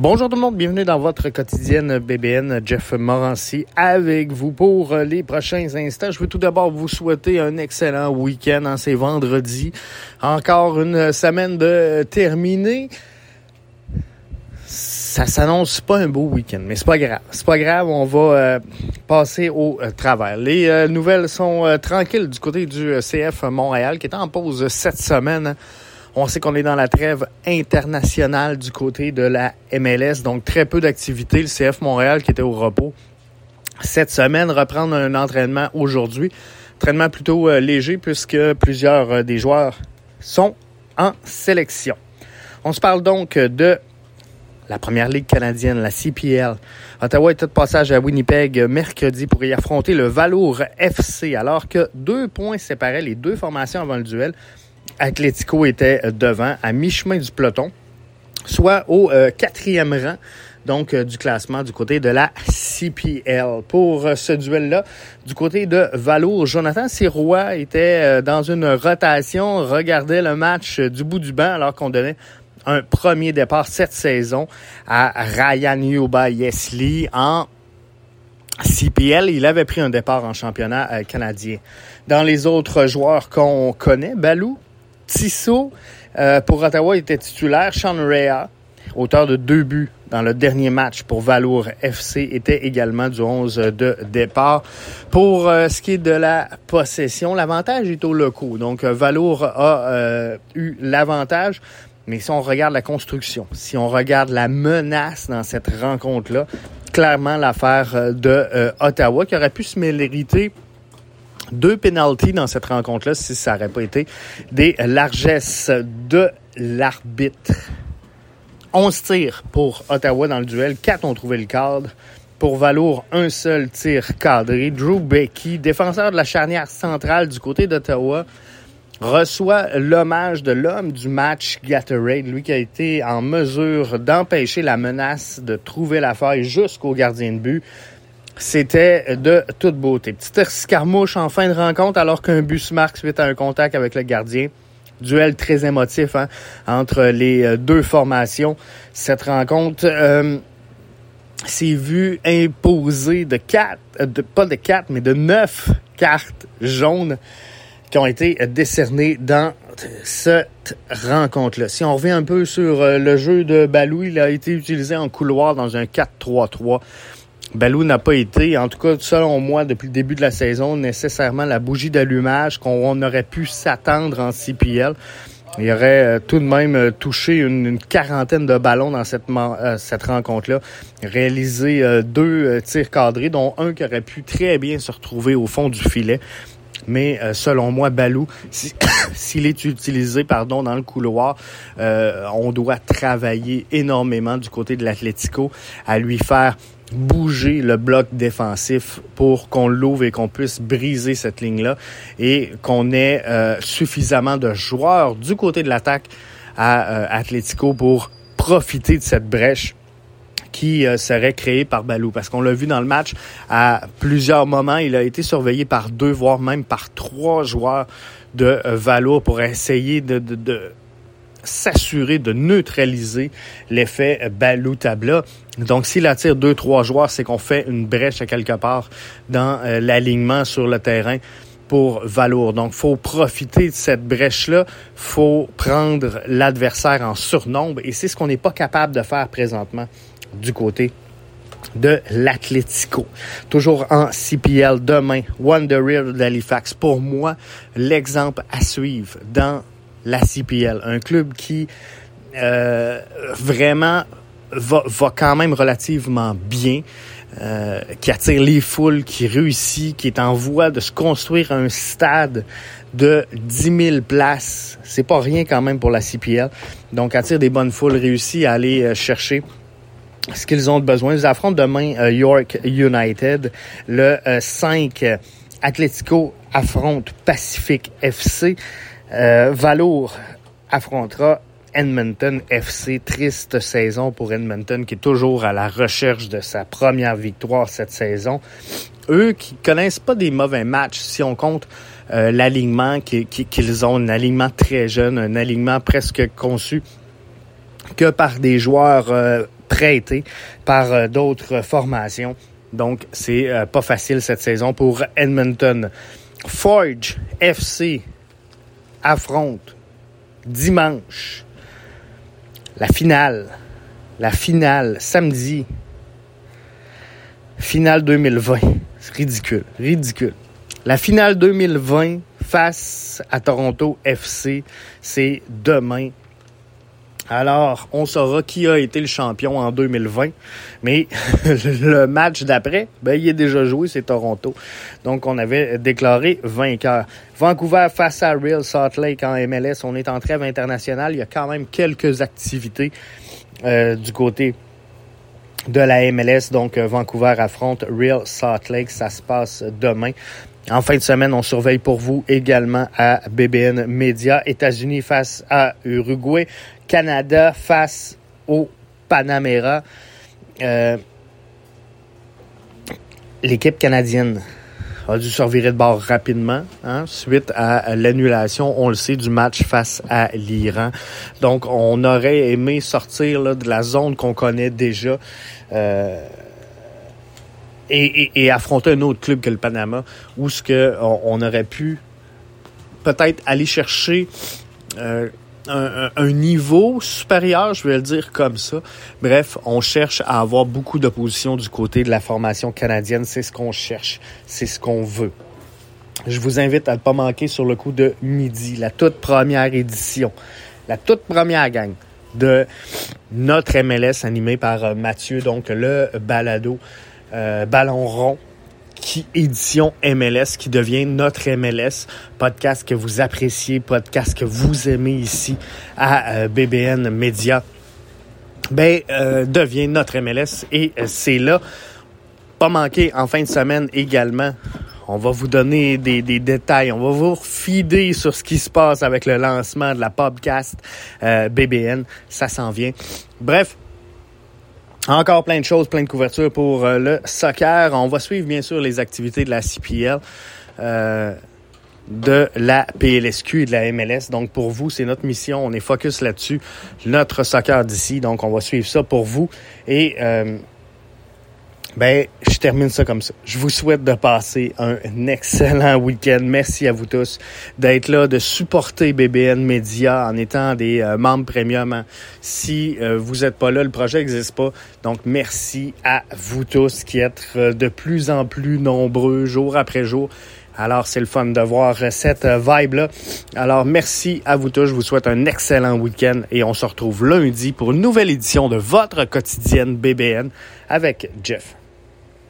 Bonjour tout le monde, bienvenue dans votre quotidienne BBN. Jeff Morancy avec vous pour les prochains instants. Je veux tout d'abord vous souhaiter un excellent week-end. en C'est vendredi. Encore une semaine de terminée. Ça s'annonce pas un beau week-end, mais c'est pas grave. C'est pas grave, on va euh, passer au euh, travers. Les euh, nouvelles sont tranquilles du côté du CF Montréal qui est en pause cette semaine. On sait qu'on est dans la trêve internationale du côté de la MLS, donc très peu d'activité. Le CF Montréal qui était au repos cette semaine reprendre un entraînement aujourd'hui. Entraînement plutôt euh, léger puisque plusieurs euh, des joueurs sont en sélection. On se parle donc de la première ligue canadienne, la CPL. Ottawa était de passage à Winnipeg mercredi pour y affronter le Valour FC, alors que deux points séparaient les deux formations avant le duel. Atletico était devant, à mi-chemin du peloton, soit au euh, quatrième rang donc euh, du classement du côté de la CPL. Pour euh, ce duel-là, du côté de Valour, Jonathan Sirois était dans une rotation, regardait le match du bout du banc alors qu'on donnait un premier départ cette saison à Ryan Yuba Yesli en CPL. Il avait pris un départ en championnat canadien. Dans les autres joueurs qu'on connaît, Balou, Tissot, euh, pour Ottawa, était titulaire. Sean Rea, auteur de deux buts dans le dernier match pour Valour FC, était également du 11 de départ. Pour euh, ce qui est de la possession, l'avantage est au locaux. Donc, euh, Valour a eu l'avantage. Mais si on regarde la construction, si on regarde la menace dans cette rencontre-là, clairement l'affaire de Ottawa qui aurait pu se mériter deux pénalties dans cette rencontre-là si ça n'aurait pas été des largesses de l'arbitre. 11 tirs pour Ottawa dans le duel, 4 ont trouvé le cadre. Pour Valour, un seul tir cadré. Drew Becky, défenseur de la charnière centrale du côté d'Ottawa, reçoit l'hommage de l'homme du match Gatorade, lui qui a été en mesure d'empêcher la menace de trouver la faille jusqu'au gardien de but. C'était de toute beauté. Petite escarmouche en fin de rencontre alors qu'un bus marque suite à un contact avec le gardien. Duel très émotif hein, entre les euh, deux formations. Cette rencontre euh, s'est vue imposer de quatre, euh, de, pas de quatre, mais de neuf cartes jaunes qui ont été décernées dans cette rencontre-là. Si on revient un peu sur le jeu de Balou, il a été utilisé en couloir dans un 4-3-3. Balou n'a pas été, en tout cas selon moi, depuis le début de la saison, nécessairement la bougie d'allumage qu'on aurait pu s'attendre en CPL. Il aurait euh, tout de même euh, touché une, quarantaine de ballons dans cette, euh, cette rencontre-là, réalisé deux tirs cadrés, dont un qui aurait pu très bien se retrouver au fond du filet. Mais selon moi, Balou, s'il est utilisé pardon, dans le couloir, on doit travailler énormément du côté de l'Atlético à lui faire bouger le bloc défensif pour qu'on l'ouvre et qu'on puisse briser cette ligne-là et qu'on ait euh, suffisamment de joueurs du côté de l'attaque à euh, Atletico pour profiter de cette brèche qui euh, serait créée par Balou. Parce qu'on l'a vu dans le match, à plusieurs moments, il a été surveillé par deux, voire même par trois joueurs de Valo pour essayer de, de s'assurer de neutraliser l'effet Balou-Tabla. Donc, s'il attire deux, trois joueurs, c'est qu'on fait une brèche à quelque part dans euh, l'alignement sur le terrain pour Valour. Donc, faut profiter de cette brèche-là. faut prendre l'adversaire en surnombre. Et c'est ce qu'on n'est pas capable de faire présentement du côté de l'Atlético. Toujours en CPL demain, Wonder d'Halifax. Pour moi, l'exemple à suivre dans la CPL. Un club qui euh, vraiment va, va quand même relativement bien. Euh, qui attire les foules, qui réussit, qui est en voie de se construire un stade de 10 000 places. C'est pas rien quand même pour la CPL. Donc, attire des bonnes foules, réussit à aller euh, chercher ce qu'ils ont besoin. Ils affrontent demain York United. Le 5, Atletico affronte Pacific FC. Euh, Valour affrontera Edmonton FC. Triste saison pour Edmonton qui est toujours à la recherche de sa première victoire cette saison. Eux qui connaissent pas des mauvais matchs si on compte euh, l'alignement qu'ils ont, un alignement très jeune, un alignement presque conçu que par des joueurs euh, prêtés par euh, d'autres formations. Donc, c'est euh, pas facile cette saison pour Edmonton. Forge FC affronte dimanche la finale. La finale samedi. Finale 2020. C'est ridicule, ridicule. La finale 2020 face à Toronto FC, c'est demain alors, on saura qui a été le champion en 2020. Mais le match d'après, ben, il est déjà joué, c'est Toronto. Donc, on avait déclaré vainqueur. Vancouver face à Real Salt Lake en MLS. On est en trêve internationale. Il y a quand même quelques activités euh, du côté de la MLS. Donc, Vancouver affronte Real Salt Lake. Ça se passe demain. En fin de semaine, on surveille pour vous également à BBN Media. États-Unis face à Uruguay. Canada face au Panamera. Euh, l'équipe canadienne a dû se revirer de bord rapidement hein, suite à l'annulation, on le sait, du match face à l'Iran. Donc, on aurait aimé sortir de la zone qu'on connaît déjà. Euh, et, affronter un autre club que le Panama, où ce que on, aurait pu peut-être aller chercher euh, un, niveau supérieur, je vais le dire comme ça. Bref, on cherche à avoir beaucoup d'opposition du côté de la formation canadienne. C'est ce qu'on cherche, c'est ce qu'on veut. Je vous invite à ne pas manquer sur le coup de midi, la toute première édition, la toute première gang de notre MLS animé par euh, Mathieu, donc le balado euh, Ballon rond qui édition MLS qui devient notre MLS, podcast que vous appréciez, podcast que vous aimez ici à euh, BBN Media, ben euh, devient notre MLS et c'est là. Pas manquer en fin de semaine également. On va vous donner des, des, détails. On va vous fider sur ce qui se passe avec le lancement de la podcast BBN. Ça s'en vient. Bref, encore plein de choses, plein de couvertures pour euh, le soccer. On va suivre bien sûr les activités de la CPL. Euh, de la PLSQ et de la MLS. Donc pour vous, c'est notre mission. On est focus là-dessus. Notre soccer d'ici. Donc on va suivre ça pour vous. Et euh, ben, je termine ça comme ça. Je vous souhaite de passer un excellent week-end. Merci à vous tous d'être là, de supporter BBN Media en étant des euh, membres premium. Hein. Si euh, vous n'êtes pas là, le projet n'existe pas. Donc, merci à vous tous qui êtes euh, de plus en plus nombreux jour après jour. Alors, c'est le fun de voir cette vibe-là. Alors, merci à vous tous. Je vous souhaite un excellent week-end et on se retrouve lundi pour une nouvelle édition de votre quotidienne BBN avec Jeff.